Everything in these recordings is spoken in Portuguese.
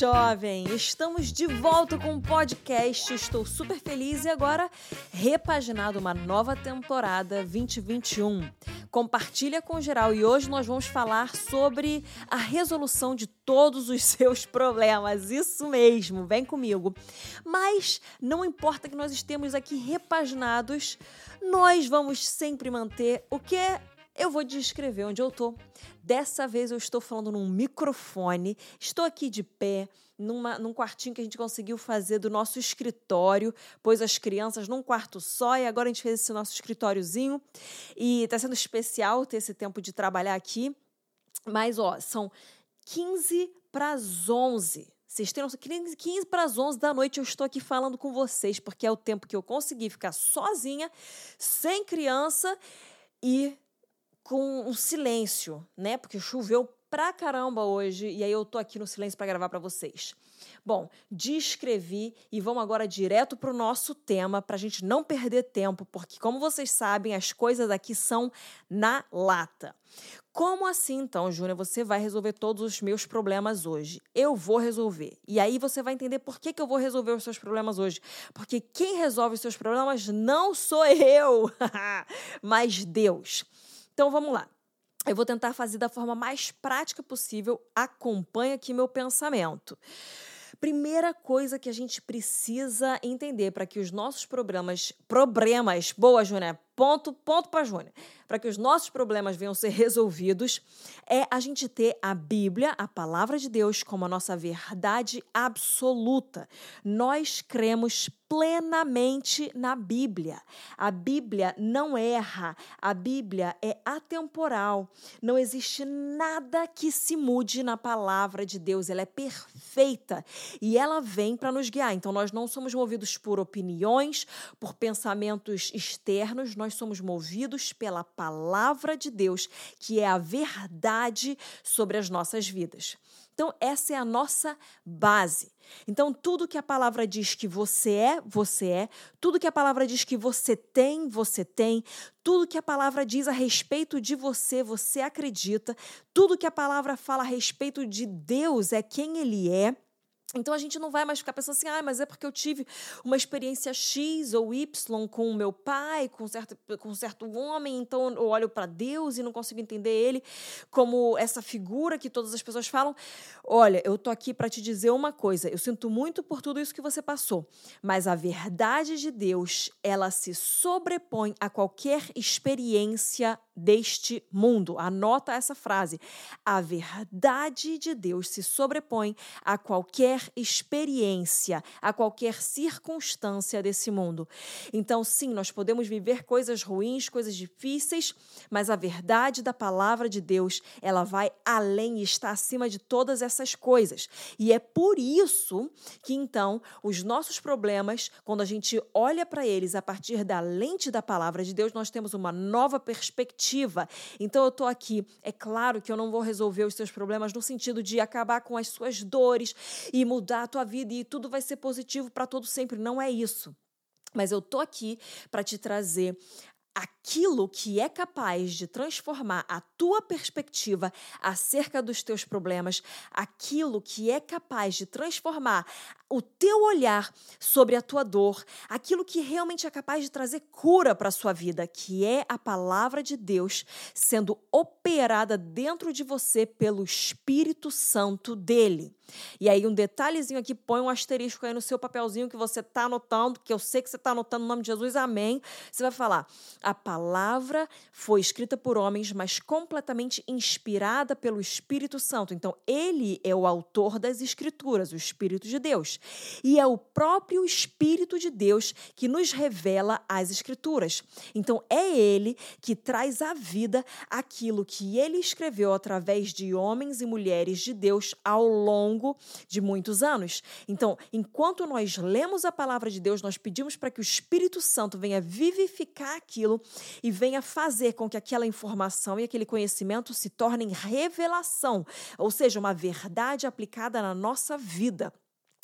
jovem! Estamos de volta com o podcast. Estou super feliz e agora repaginado uma nova temporada 2021. Compartilha com geral e hoje nós vamos falar sobre a resolução de todos os seus problemas. Isso mesmo, vem comigo. Mas não importa que nós estemos aqui repaginados, nós vamos sempre manter o que eu vou descrever onde eu tô. Dessa vez eu estou falando num microfone, estou aqui de pé, numa, num quartinho que a gente conseguiu fazer do nosso escritório, pôs as crianças num quarto só e agora a gente fez esse nosso escritóriozinho. E está sendo especial ter esse tempo de trabalhar aqui. Mas, ó, são 15 para as 11. Vocês têm 15 para as 11 da noite eu estou aqui falando com vocês, porque é o tempo que eu consegui ficar sozinha, sem criança e com um silêncio, né? Porque choveu pra caramba hoje e aí eu tô aqui no silêncio para gravar para vocês. Bom, descrevi e vamos agora direto para o nosso tema para a gente não perder tempo, porque como vocês sabem, as coisas aqui são na lata. Como assim, então, Júnior, você vai resolver todos os meus problemas hoje? Eu vou resolver. E aí você vai entender por que, que eu vou resolver os seus problemas hoje. Porque quem resolve os seus problemas não sou eu, mas Deus. Então vamos lá. Eu vou tentar fazer da forma mais prática possível. Acompanhe aqui meu pensamento. Primeira coisa que a gente precisa entender para que os nossos problemas, problemas, boa, Júnia, ponto, ponto para Júnia, para que os nossos problemas venham ser resolvidos, é a gente ter a Bíblia, a palavra de Deus, como a nossa verdade absoluta. Nós cremos plenamente na Bíblia. A Bíblia não erra, a Bíblia é atemporal. Não existe nada que se mude na palavra de Deus, ela é perfeita e ela vem para nos guiar. Então nós não somos movidos por opiniões, por pensamentos externos, nós somos movidos pela palavra de Deus, que é a verdade sobre as nossas vidas. Então, essa é a nossa base. Então, tudo que a palavra diz que você é, você é. Tudo que a palavra diz que você tem, você tem. Tudo que a palavra diz a respeito de você, você acredita. Tudo que a palavra fala a respeito de Deus é quem Ele é. Então a gente não vai mais ficar pensando assim, ah, mas é porque eu tive uma experiência X ou Y com o meu pai, com certo, com certo homem, então eu olho para Deus e não consigo entender ele como essa figura que todas as pessoas falam. Olha, eu tô aqui para te dizer uma coisa, eu sinto muito por tudo isso que você passou, mas a verdade de Deus, ela se sobrepõe a qualquer experiência deste mundo. Anota essa frase. A verdade de Deus se sobrepõe a qualquer experiência, a qualquer circunstância desse mundo. Então, sim, nós podemos viver coisas ruins, coisas difíceis, mas a verdade da palavra de Deus, ela vai além e está acima de todas essas coisas. E é por isso que então os nossos problemas, quando a gente olha para eles a partir da lente da palavra de Deus, nós temos uma nova perspectiva então eu estou aqui. É claro que eu não vou resolver os seus problemas no sentido de acabar com as suas dores e mudar a tua vida e tudo vai ser positivo para todo sempre. Não é isso. Mas eu tô aqui para te trazer aquilo que é capaz de transformar a tua perspectiva acerca dos teus problemas, aquilo que é capaz de transformar o teu olhar sobre a tua dor, aquilo que realmente é capaz de trazer cura para a sua vida, que é a palavra de Deus sendo operada dentro de você pelo Espírito Santo dele. E aí, um detalhezinho aqui, põe um asterisco aí no seu papelzinho que você está anotando, que eu sei que você está anotando no nome de Jesus, amém. Você vai falar: a palavra foi escrita por homens, mas completamente inspirada pelo Espírito Santo. Então, ele é o autor das Escrituras, o Espírito de Deus. E é o próprio Espírito de Deus que nos revela as Escrituras. Então, é ele que traz à vida aquilo que ele escreveu através de homens e mulheres de Deus ao longo de muitos anos. Então, enquanto nós lemos a palavra de Deus, nós pedimos para que o Espírito Santo venha vivificar aquilo e venha fazer com que aquela informação e aquele conhecimento se tornem revelação, ou seja, uma verdade aplicada na nossa vida.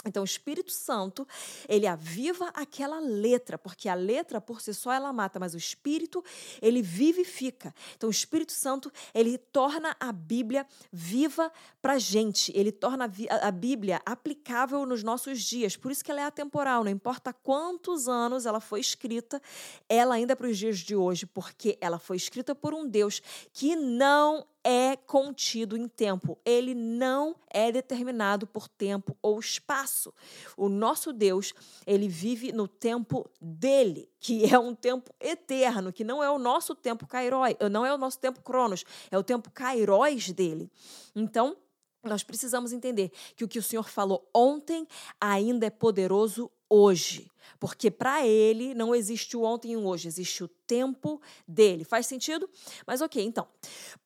Então, o Espírito Santo, ele aviva aquela letra, porque a letra por si só ela mata, mas o Espírito, ele vivifica. Então, o Espírito Santo, ele torna a Bíblia viva para gente, ele torna a Bíblia aplicável nos nossos dias. Por isso que ela é atemporal, não importa quantos anos ela foi escrita, ela ainda é para os dias de hoje, porque ela foi escrita por um Deus que não é contido em tempo, ele não é determinado por tempo ou espaço. O nosso Deus, ele vive no tempo dele, que é um tempo eterno, que não é o nosso tempo kairói, não é o nosso tempo cronos, é o tempo kairóis dele. Então, nós precisamos entender que o que o Senhor falou ontem ainda é poderoso hoje. Porque para ele não existe o ontem e o hoje, existe o tempo dele. Faz sentido? Mas ok, então.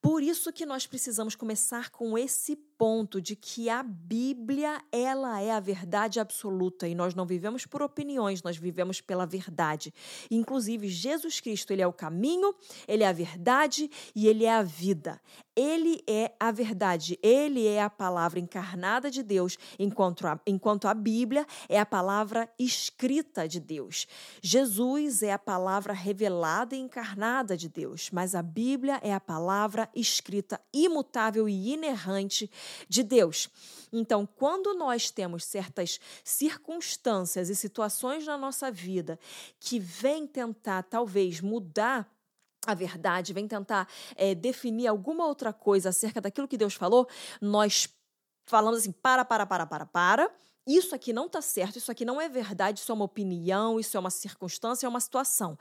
Por isso que nós precisamos começar com esse ponto de que a Bíblia, ela é a verdade absoluta e nós não vivemos por opiniões, nós vivemos pela verdade. Inclusive, Jesus Cristo, ele é o caminho, ele é a verdade e ele é a vida. Ele é a verdade, ele é a palavra encarnada de Deus, enquanto a, enquanto a Bíblia é a palavra escrita de Deus. Jesus é a palavra revelada e encarnada de Deus, mas a Bíblia é a palavra escrita imutável e inerrante de Deus. Então, quando nós temos certas circunstâncias e situações na nossa vida que vêm tentar, talvez, mudar a verdade, vem tentar é, definir alguma outra coisa acerca daquilo que Deus falou, nós falamos assim: para, para, para, para, para isso aqui não está certo, isso aqui não é verdade, isso é uma opinião, isso é uma circunstância, é uma situação.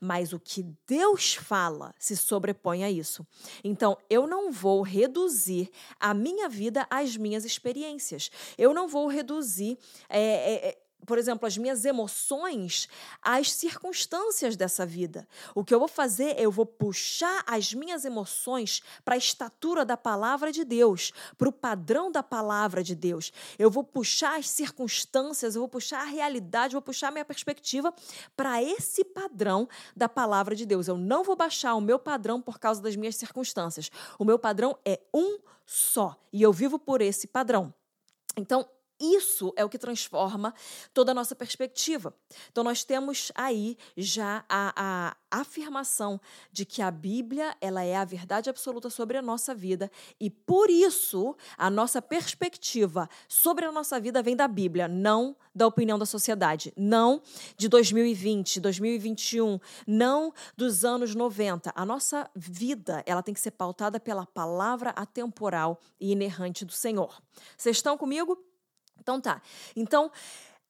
Mas o que Deus fala se sobrepõe a isso. Então, eu não vou reduzir a minha vida às minhas experiências. Eu não vou reduzir é, é, por exemplo, as minhas emoções às circunstâncias dessa vida. O que eu vou fazer é eu vou puxar as minhas emoções para a estatura da palavra de Deus, para o padrão da palavra de Deus. Eu vou puxar as circunstâncias, eu vou puxar a realidade, eu vou puxar a minha perspectiva para esse padrão da palavra de Deus. Eu não vou baixar o meu padrão por causa das minhas circunstâncias. O meu padrão é um só e eu vivo por esse padrão. Então, isso é o que transforma toda a nossa perspectiva. Então, nós temos aí já a, a afirmação de que a Bíblia ela é a verdade absoluta sobre a nossa vida e, por isso, a nossa perspectiva sobre a nossa vida vem da Bíblia, não da opinião da sociedade, não de 2020, 2021, não dos anos 90. A nossa vida ela tem que ser pautada pela palavra atemporal e inerrante do Senhor. Vocês estão comigo? Então tá. Então,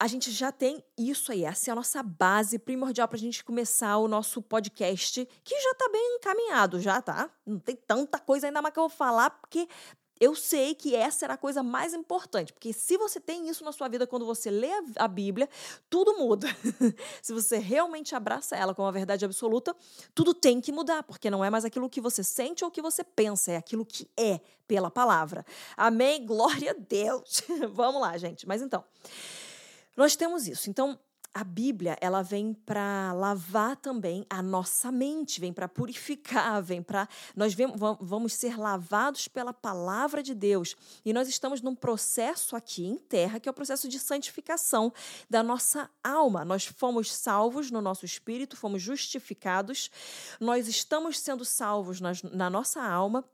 a gente já tem isso aí, essa é a nossa base primordial para a gente começar o nosso podcast, que já está bem encaminhado, já tá? Não tem tanta coisa ainda mais que eu vou falar, porque eu sei que essa era a coisa mais importante, porque se você tem isso na sua vida quando você lê a Bíblia, tudo muda. se você realmente abraça ela como a verdade absoluta, tudo tem que mudar, porque não é mais aquilo que você sente ou que você pensa, é aquilo que é pela palavra. Amém? Glória a Deus. Vamos lá, gente. Mas então, nós temos isso. Então, a Bíblia ela vem para lavar também a nossa mente, vem para purificar, vem para nós vamos ser lavados pela palavra de Deus. E nós estamos num processo aqui em terra que é o processo de santificação da nossa alma. Nós fomos salvos no nosso espírito, fomos justificados, nós estamos sendo salvos na, na nossa alma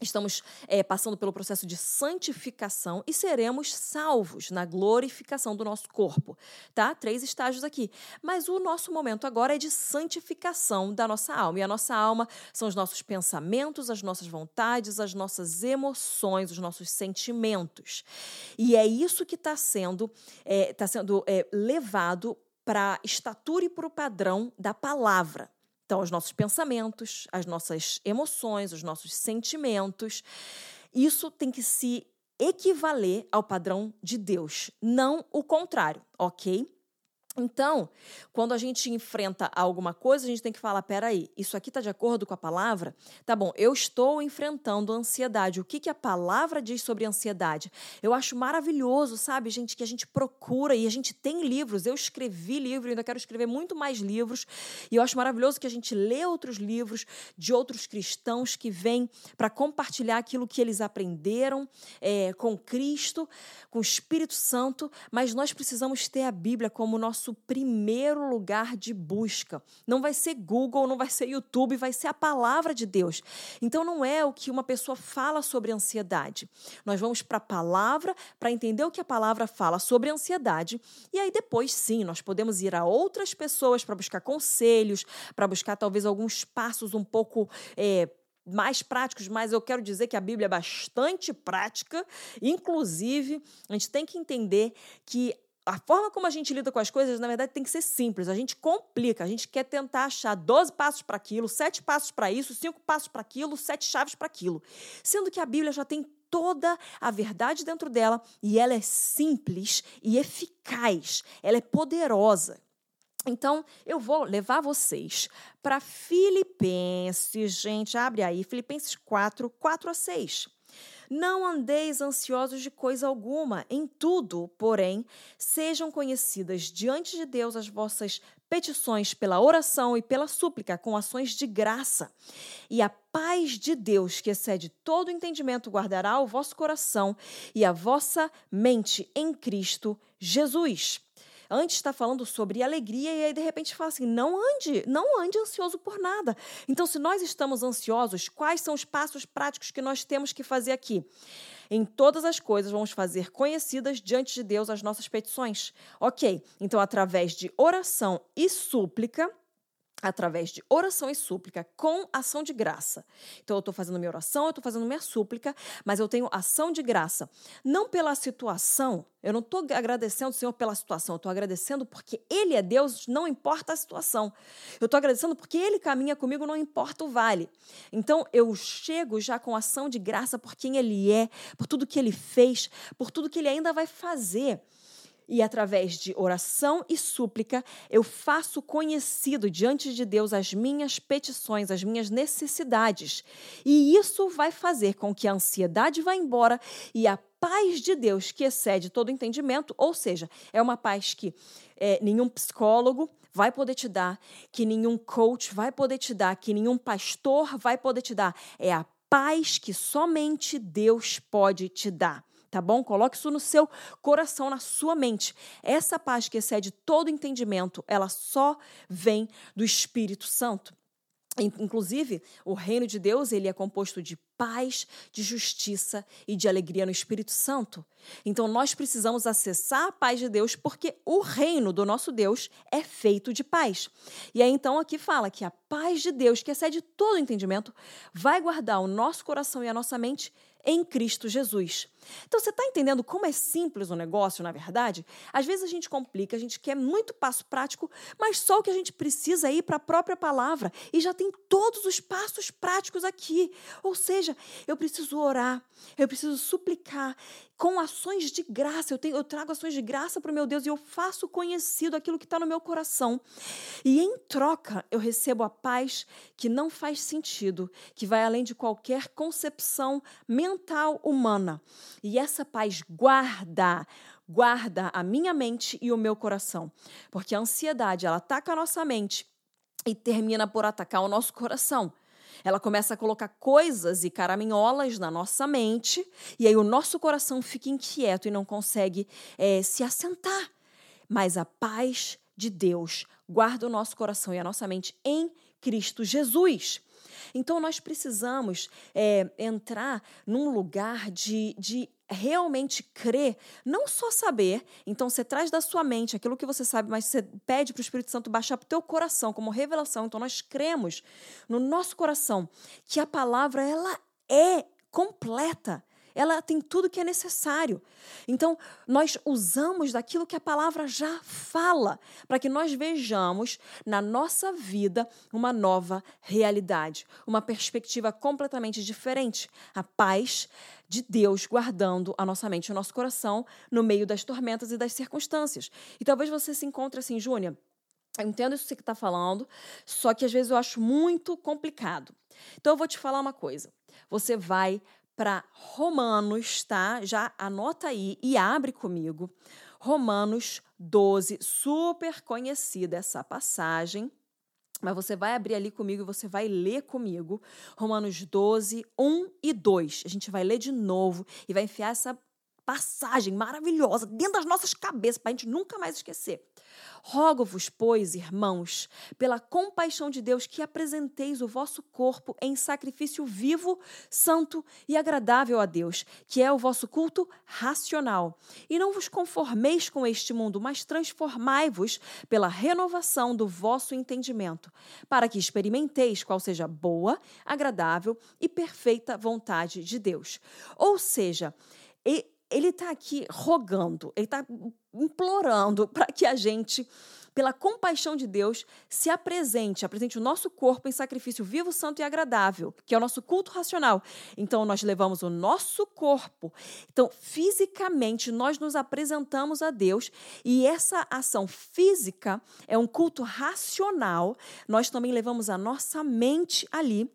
Estamos é, passando pelo processo de santificação e seremos salvos na glorificação do nosso corpo, tá? Três estágios aqui. Mas o nosso momento agora é de santificação da nossa alma. E a nossa alma são os nossos pensamentos, as nossas vontades, as nossas emoções, os nossos sentimentos. E é isso que está sendo, é, tá sendo é, levado para a estatura e para o padrão da palavra. Então, os nossos pensamentos, as nossas emoções, os nossos sentimentos, isso tem que se equivaler ao padrão de Deus, não o contrário, ok? Então, quando a gente enfrenta alguma coisa, a gente tem que falar: peraí, isso aqui está de acordo com a palavra? Tá bom, eu estou enfrentando ansiedade. O que, que a palavra diz sobre ansiedade? Eu acho maravilhoso, sabe, gente, que a gente procura e a gente tem livros. Eu escrevi livro, ainda quero escrever muito mais livros. E eu acho maravilhoso que a gente lê outros livros de outros cristãos que vêm para compartilhar aquilo que eles aprenderam é, com Cristo, com o Espírito Santo. Mas nós precisamos ter a Bíblia como nosso nosso primeiro lugar de busca. Não vai ser Google, não vai ser YouTube, vai ser a palavra de Deus. Então não é o que uma pessoa fala sobre ansiedade. Nós vamos para a palavra para entender o que a palavra fala sobre ansiedade e aí depois sim, nós podemos ir a outras pessoas para buscar conselhos, para buscar talvez alguns passos um pouco é, mais práticos, mas eu quero dizer que a Bíblia é bastante prática. Inclusive, a gente tem que entender que a forma como a gente lida com as coisas, na verdade, tem que ser simples. A gente complica, a gente quer tentar achar 12 passos para aquilo, 7 passos para isso, 5 passos para aquilo, 7 chaves para aquilo. Sendo que a Bíblia já tem toda a verdade dentro dela e ela é simples e eficaz, ela é poderosa. Então, eu vou levar vocês para Filipenses, gente, abre aí, Filipenses 4, 4 a 6. Não andeis ansiosos de coisa alguma, em tudo, porém, sejam conhecidas diante de Deus as vossas petições pela oração e pela súplica, com ações de graça. E a paz de Deus, que excede todo entendimento, guardará o vosso coração e a vossa mente em Cristo Jesus. Antes está falando sobre alegria e aí de repente fala assim: não ande, não ande ansioso por nada. Então, se nós estamos ansiosos, quais são os passos práticos que nós temos que fazer aqui? Em todas as coisas vamos fazer conhecidas diante de Deus as nossas petições. Ok, então através de oração e súplica, através de oração e súplica com ação de graça. Então eu estou fazendo minha oração, eu estou fazendo minha súplica, mas eu tenho ação de graça. Não pela situação, eu não estou agradecendo o Senhor pela situação, eu estou agradecendo porque Ele é Deus, não importa a situação. Eu estou agradecendo porque Ele caminha comigo, não importa o vale. Então eu chego já com ação de graça por quem Ele é, por tudo que Ele fez, por tudo que Ele ainda vai fazer e através de oração e súplica eu faço conhecido diante de Deus as minhas petições, as minhas necessidades. E isso vai fazer com que a ansiedade vá embora e a paz de Deus, que excede todo entendimento, ou seja, é uma paz que é, nenhum psicólogo vai poder te dar, que nenhum coach vai poder te dar, que nenhum pastor vai poder te dar. É a paz que somente Deus pode te dar tá bom? Coloque isso no seu coração, na sua mente. Essa paz que excede todo entendimento, ela só vem do Espírito Santo. Inclusive, o reino de Deus ele é composto de paz, de justiça e de alegria no Espírito Santo. Então, nós precisamos acessar a paz de Deus porque o reino do nosso Deus é feito de paz. E aí, então, aqui fala que a paz de Deus, que excede todo entendimento, vai guardar o nosso coração e a nossa mente em Cristo Jesus. Então, você está entendendo como é simples o negócio, na verdade? Às vezes a gente complica, a gente quer muito passo prático, mas só o que a gente precisa é ir para a própria palavra e já tem todos os passos práticos aqui. Ou seja, eu preciso orar, eu preciso suplicar com ações de graça. Eu, tenho, eu trago ações de graça para o meu Deus e eu faço conhecido aquilo que está no meu coração. E em troca, eu recebo a paz que não faz sentido, que vai além de qualquer concepção mental humana. E essa paz guarda, guarda a minha mente e o meu coração. Porque a ansiedade, ela ataca a nossa mente e termina por atacar o nosso coração. Ela começa a colocar coisas e caraminholas na nossa mente, e aí o nosso coração fica inquieto e não consegue é, se assentar. Mas a paz de Deus guarda o nosso coração e a nossa mente em Cristo Jesus. Então, nós precisamos é, entrar num lugar de, de realmente crer, não só saber, então você traz da sua mente aquilo que você sabe, mas você pede para o Espírito Santo baixar para o teu coração como revelação. Então nós cremos no nosso coração que a palavra ela é completa ela tem tudo que é necessário. Então, nós usamos daquilo que a palavra já fala, para que nós vejamos na nossa vida uma nova realidade, uma perspectiva completamente diferente. A paz de Deus guardando a nossa mente e o nosso coração no meio das tormentas e das circunstâncias. E talvez você se encontre assim, Júnia. Eu entendo isso que você está falando, só que às vezes eu acho muito complicado. Então eu vou te falar uma coisa. Você vai para Romanos, tá? Já anota aí e abre comigo. Romanos 12, super conhecida essa passagem. Mas você vai abrir ali comigo e você vai ler comigo Romanos 12, 1 e 2. A gente vai ler de novo e vai enfiar essa passagem maravilhosa dentro das nossas cabeças para a gente nunca mais esquecer. Rogo-vos, pois, irmãos, pela compaixão de Deus, que apresenteis o vosso corpo em sacrifício vivo, santo e agradável a Deus, que é o vosso culto racional. E não vos conformeis com este mundo, mas transformai-vos pela renovação do vosso entendimento, para que experimenteis qual seja boa, agradável e perfeita vontade de Deus. Ou seja, ele está aqui rogando, ele está implorando para que a gente, pela compaixão de Deus, se apresente, apresente o nosso corpo em sacrifício vivo, santo e agradável, que é o nosso culto racional. Então, nós levamos o nosso corpo. Então, fisicamente, nós nos apresentamos a Deus e essa ação física é um culto racional. Nós também levamos a nossa mente ali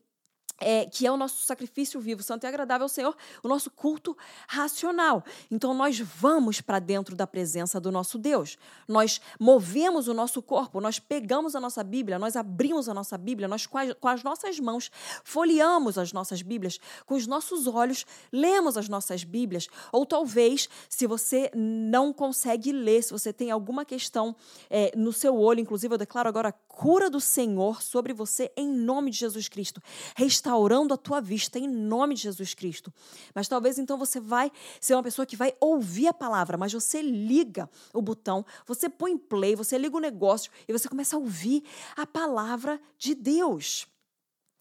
é, que é o nosso sacrifício vivo, santo e agradável ao Senhor, o nosso culto racional. Então nós vamos para dentro da presença do nosso Deus. Nós movemos o nosso corpo, nós pegamos a nossa Bíblia, nós abrimos a nossa Bíblia, nós com as, com as nossas mãos folheamos as nossas Bíblias, com os nossos olhos lemos as nossas Bíblias. Ou talvez, se você não consegue ler, se você tem alguma questão é, no seu olho, inclusive eu declaro agora cura do Senhor sobre você em nome de Jesus Cristo restaurando a tua vista em nome de Jesus Cristo. Mas talvez então você vai ser uma pessoa que vai ouvir a palavra, mas você liga o botão, você põe play, você liga o negócio e você começa a ouvir a palavra de Deus.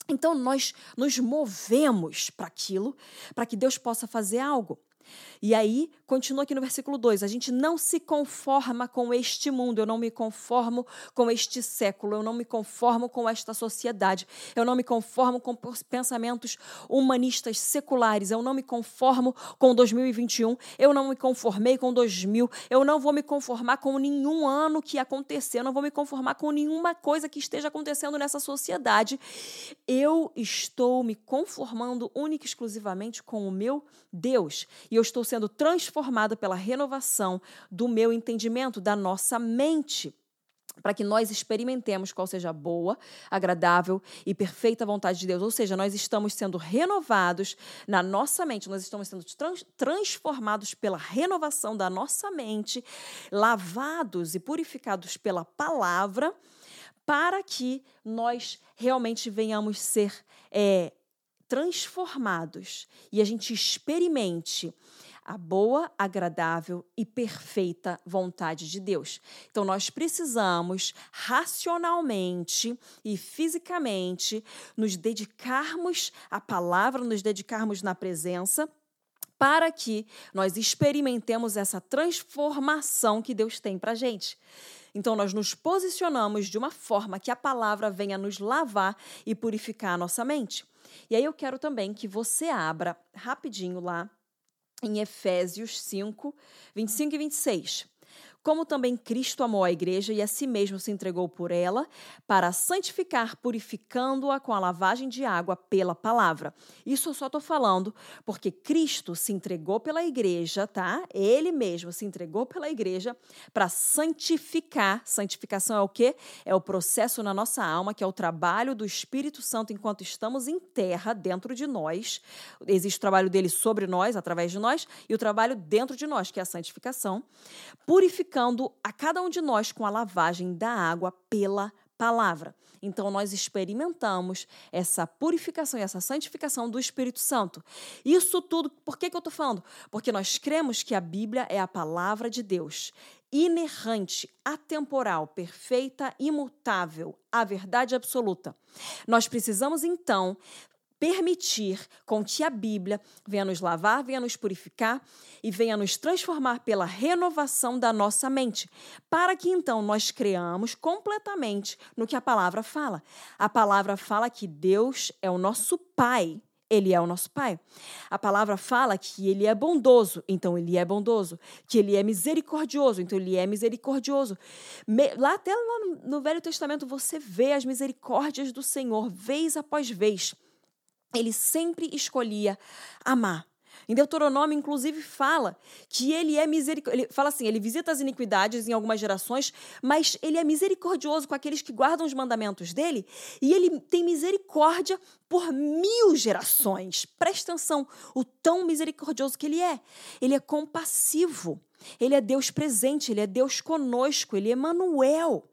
Então nós nos movemos para aquilo, para que Deus possa fazer algo. E aí, continua aqui no versículo 2: a gente não se conforma com este mundo, eu não me conformo com este século, eu não me conformo com esta sociedade, eu não me conformo com pensamentos humanistas seculares, eu não me conformo com 2021, eu não me conformei com 2000, eu não vou me conformar com nenhum ano que acontecer, eu não vou me conformar com nenhuma coisa que esteja acontecendo nessa sociedade. Eu estou me conformando única e exclusivamente com o meu Deus e eu estou sendo transformado pela renovação do meu entendimento, da nossa mente para que nós experimentemos qual seja a boa, agradável e perfeita vontade de Deus. Ou seja, nós estamos sendo renovados na nossa mente, nós estamos sendo trans transformados pela renovação da nossa mente, lavados e purificados pela palavra, para que nós realmente venhamos ser é, transformados e a gente experimente a boa, agradável e perfeita vontade de Deus. Então, nós precisamos racionalmente e fisicamente nos dedicarmos à palavra, nos dedicarmos na presença para que nós experimentemos essa transformação que Deus tem para a gente. Então, nós nos posicionamos de uma forma que a palavra venha nos lavar e purificar a nossa mente. E aí eu quero também que você abra rapidinho lá em Efésios 5, 25 e 26 como também Cristo amou a igreja e a si mesmo se entregou por ela, para santificar, purificando-a com a lavagem de água pela palavra. Isso eu só estou falando porque Cristo se entregou pela igreja, tá? Ele mesmo se entregou pela igreja para santificar. Santificação é o quê? É o processo na nossa alma, que é o trabalho do Espírito Santo enquanto estamos em terra, dentro de nós. Existe o trabalho dele sobre nós, através de nós, e o trabalho dentro de nós, que é a santificação. Purificar a cada um de nós com a lavagem da água pela palavra. Então, nós experimentamos essa purificação e essa santificação do Espírito Santo. Isso tudo, por que, que eu estou falando? Porque nós cremos que a Bíblia é a palavra de Deus, inerrante, atemporal, perfeita, imutável, a verdade absoluta. Nós precisamos, então, permitir com que a Bíblia venha nos lavar, venha nos purificar e venha nos transformar pela renovação da nossa mente, para que então nós creamos completamente no que a palavra fala. A palavra fala que Deus é o nosso Pai. Ele é o nosso Pai. A palavra fala que Ele é bondoso, então Ele é bondoso. Que Ele é misericordioso, então Ele é misericordioso. Me, lá até lá no, no Velho Testamento você vê as misericórdias do Senhor, vez após vez ele sempre escolhia amar. Em Deuteronômio, inclusive, fala que ele é misericordioso. Ele fala assim: ele visita as iniquidades em algumas gerações, mas ele é misericordioso com aqueles que guardam os mandamentos dele e ele tem misericórdia por mil gerações. Presta atenção, o tão misericordioso que ele é. Ele é compassivo. Ele é Deus presente, ele é Deus conosco, ele é Manuel.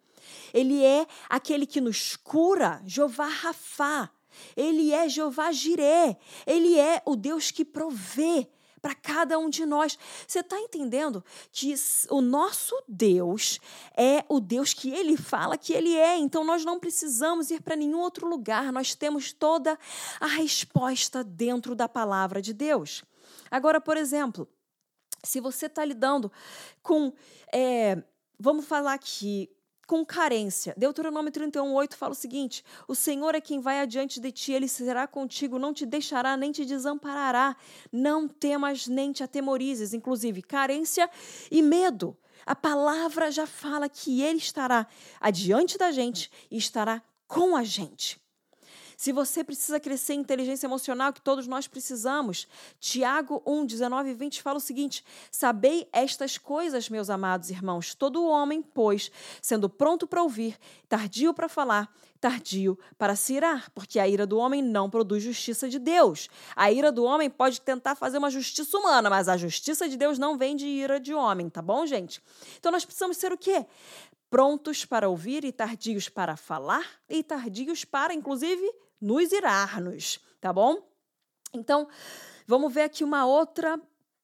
Ele é aquele que nos cura, Jeová Rafá. Ele é Jeová Jiré. Ele é o Deus que provê para cada um de nós. Você está entendendo que o nosso Deus é o Deus que ele fala que ele é. Então nós não precisamos ir para nenhum outro lugar. Nós temos toda a resposta dentro da palavra de Deus. Agora, por exemplo, se você está lidando com. É, vamos falar aqui com carência. Deuteronômio 31, 8 fala o seguinte: O Senhor é quem vai adiante de ti, ele será contigo, não te deixará nem te desamparará. Não temas nem te atemorizes. Inclusive, carência e medo. A palavra já fala que ele estará adiante da gente e estará com a gente. Se você precisa crescer em inteligência emocional, que todos nós precisamos, Tiago 1, 19 e 20 fala o seguinte: Sabei estas coisas, meus amados irmãos, todo homem, pois, sendo pronto para ouvir, tardio para falar, tardio para se irar, porque a ira do homem não produz justiça de Deus. A ira do homem pode tentar fazer uma justiça humana, mas a justiça de Deus não vem de ira de homem, tá bom, gente? Então nós precisamos ser o quê? Prontos para ouvir e tardios para falar e tardios para, inclusive, nos irarmos, tá bom? Então, vamos ver aqui uma outra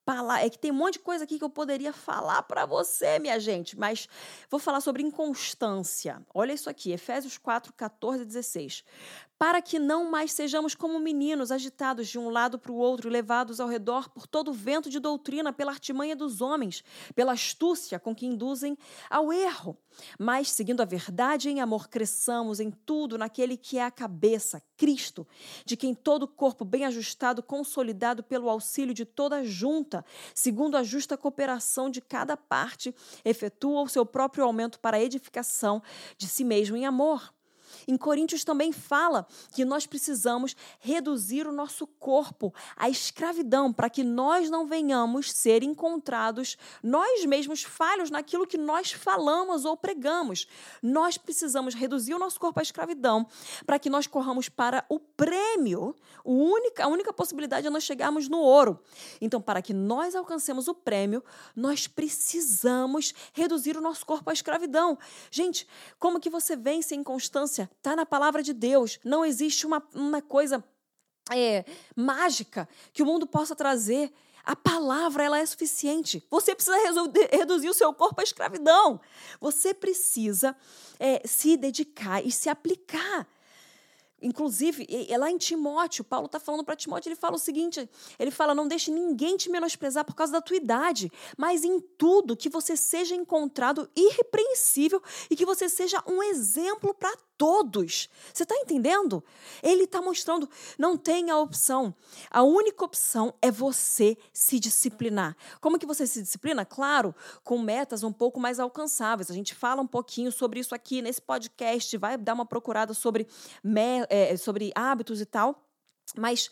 palavra. É que tem um monte de coisa aqui que eu poderia falar para você, minha gente, mas vou falar sobre inconstância. Olha isso aqui, Efésios 4, 14 e 16 para que não mais sejamos como meninos agitados de um lado para o outro, levados ao redor por todo o vento de doutrina, pela artimanha dos homens, pela astúcia com que induzem ao erro. Mas, seguindo a verdade em amor, cresçamos em tudo naquele que é a cabeça, Cristo, de quem todo o corpo bem ajustado, consolidado pelo auxílio de toda a junta, segundo a justa cooperação de cada parte, efetua o seu próprio aumento para a edificação de si mesmo em amor. Em Coríntios também fala que nós precisamos reduzir o nosso corpo à escravidão para que nós não venhamos ser encontrados nós mesmos falhos naquilo que nós falamos ou pregamos. Nós precisamos reduzir o nosso corpo à escravidão para que nós corramos para o prêmio. A única, a única possibilidade é nós chegarmos no ouro. Então, para que nós alcancemos o prêmio, nós precisamos reduzir o nosso corpo à escravidão. Gente, como que você vence a inconstância? Está na palavra de Deus. Não existe uma, uma coisa é, mágica que o mundo possa trazer. A palavra ela é suficiente. Você precisa reduzir o seu corpo à escravidão. Você precisa é, se dedicar e se aplicar. Inclusive, é lá em Timóteo, Paulo está falando para Timóteo, ele fala o seguinte: ele fala, não deixe ninguém te menosprezar por causa da tua idade, mas em tudo que você seja encontrado irrepreensível e que você seja um exemplo para todos. Você está entendendo? Ele está mostrando, não tem a opção. A única opção é você se disciplinar. Como que você se disciplina? Claro, com metas um pouco mais alcançáveis. A gente fala um pouquinho sobre isso aqui nesse podcast, vai dar uma procurada sobre, é, sobre hábitos e tal. Mas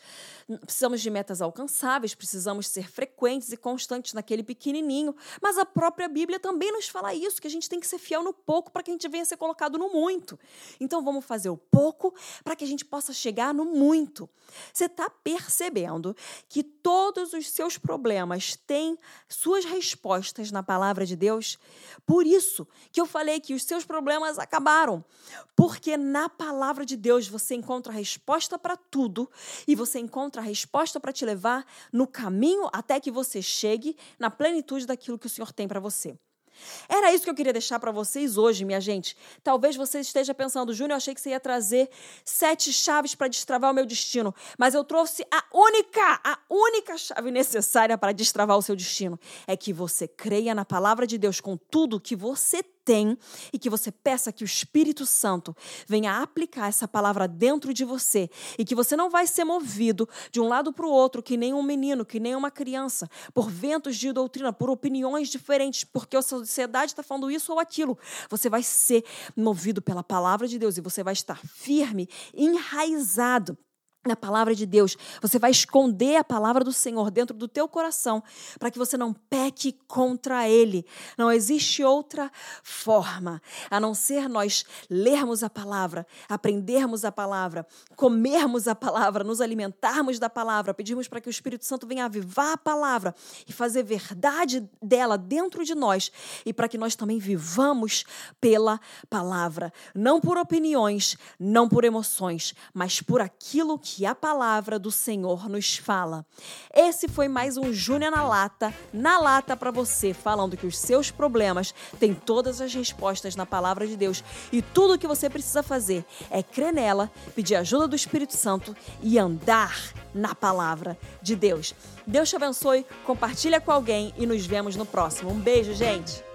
precisamos de metas alcançáveis, precisamos ser frequentes e constantes naquele pequenininho. Mas a própria Bíblia também nos fala isso, que a gente tem que ser fiel no pouco para que a gente venha ser colocado no muito. Então vamos fazer o pouco para que a gente possa chegar no muito. Você está percebendo que todos os seus problemas têm suas respostas na palavra de Deus? Por isso que eu falei que os seus problemas acabaram. Porque na palavra de Deus você encontra a resposta para tudo e você encontra a resposta para te levar no caminho até que você chegue na plenitude daquilo que o Senhor tem para você. Era isso que eu queria deixar para vocês hoje, minha gente. Talvez você esteja pensando, Júnior, eu achei que você ia trazer sete chaves para destravar o meu destino, mas eu trouxe a única, a única chave necessária para destravar o seu destino. É que você creia na palavra de Deus com tudo que você tem e que você peça que o Espírito Santo venha aplicar essa palavra dentro de você e que você não vai ser movido de um lado para o outro, que nem um menino, que nem uma criança, por ventos de doutrina, por opiniões diferentes, porque a sociedade está falando isso ou aquilo. Você vai ser movido pela palavra de Deus e você vai estar firme, enraizado na palavra de Deus. Você vai esconder a palavra do Senhor dentro do teu coração para que você não peque contra ele. Não existe outra forma a não ser nós lermos a palavra, aprendermos a palavra, comermos a palavra, nos alimentarmos da palavra, pedirmos para que o Espírito Santo venha avivar a palavra e fazer verdade dela dentro de nós e para que nós também vivamos pela palavra, não por opiniões, não por emoções, mas por aquilo que que a palavra do Senhor nos fala. Esse foi mais um Júnior na Lata, na lata para você, falando que os seus problemas têm todas as respostas na palavra de Deus e tudo o que você precisa fazer é crer nela, pedir ajuda do Espírito Santo e andar na palavra de Deus. Deus te abençoe, compartilha com alguém e nos vemos no próximo. Um beijo, gente!